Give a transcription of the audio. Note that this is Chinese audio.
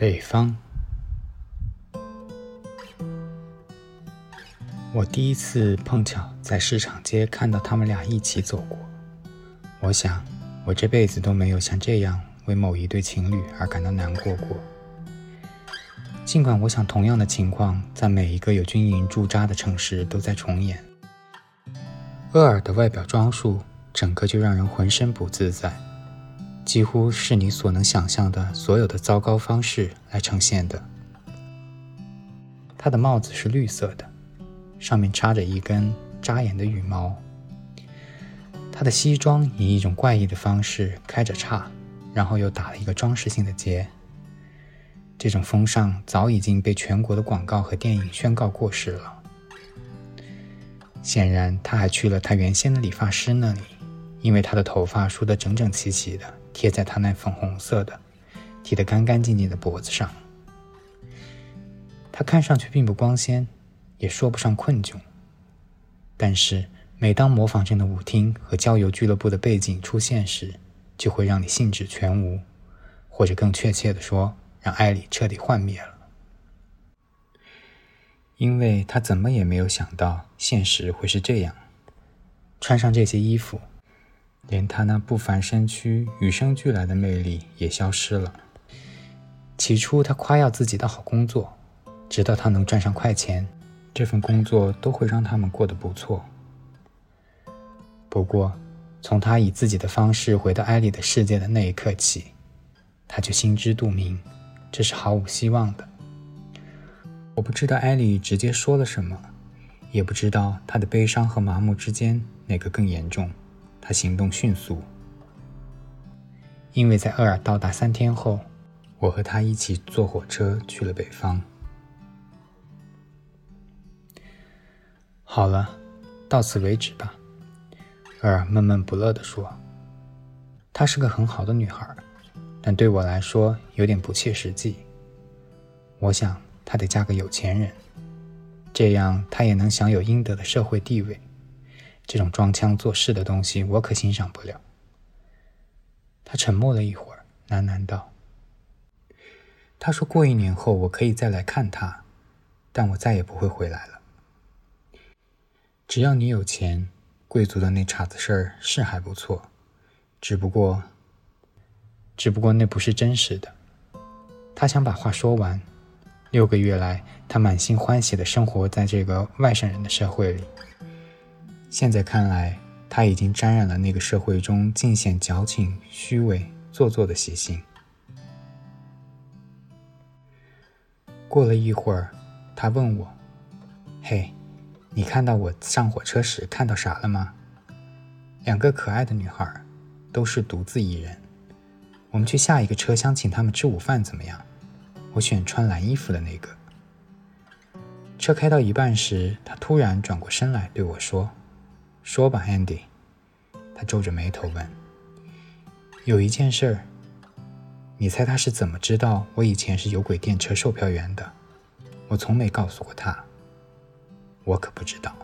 北方，我第一次碰巧在市场街看到他们俩一起走过。我想，我这辈子都没有像这样为某一对情侣而感到难过过。尽管我想，同样的情况在每一个有军营驻扎的城市都在重演。厄尔的外表装束，整个就让人浑身不自在。几乎是你所能想象的所有的糟糕方式来呈现的。他的帽子是绿色的，上面插着一根扎眼的羽毛。他的西装以一种怪异的方式开着叉，然后又打了一个装饰性的结。这种风尚早已经被全国的广告和电影宣告过时了。显然，他还去了他原先的理发师那里，因为他的头发梳得整整齐齐的。贴在他那粉红色的、剃得干干净净的脖子上，他看上去并不光鲜，也说不上困窘。但是，每当模仿镇的舞厅和郊游俱乐部的背景出现时，就会让你兴致全无，或者更确切的说，让艾里彻底幻灭了，因为他怎么也没有想到现实会是这样。穿上这些衣服。连他那不凡身躯与生俱来的魅力也消失了。起初，他夸耀自己的好工作，直到他能赚上快钱，这份工作都会让他们过得不错。不过，从他以自己的方式回到艾丽的世界的那一刻起，他就心知肚明，这是毫无希望的。我不知道艾丽直接说了什么，也不知道他的悲伤和麻木之间哪个更严重。他行动迅速，因为在厄尔到达三天后，我和他一起坐火车去了北方。好了，到此为止吧。厄尔闷闷不乐地说：“她是个很好的女孩，但对我来说有点不切实际。我想她得嫁个有钱人，这样她也能享有应得的社会地位。”这种装腔作势的东西，我可欣赏不了。他沉默了一会儿，喃喃道：“他说过一年后我可以再来看他，但我再也不会回来了。只要你有钱，贵族的那茬子事儿是还不错，只不过，只不过那不是真实的。”他想把话说完。六个月来，他满心欢喜的生活在这个外省人的社会里。现在看来，他已经沾染了那个社会中尽显矫情、虚伪、做作的习性。过了一会儿，他问我：“嘿，你看到我上火车时看到啥了吗？两个可爱的女孩，都是独自一人。我们去下一个车厢，请他们吃午饭，怎么样？我选穿蓝衣服的那个。”车开到一半时，他突然转过身来对我说。说吧，Andy。他皱着眉头问：“有一件事儿，你猜他是怎么知道我以前是有轨电车售票员的？我从没告诉过他。我可不知道。”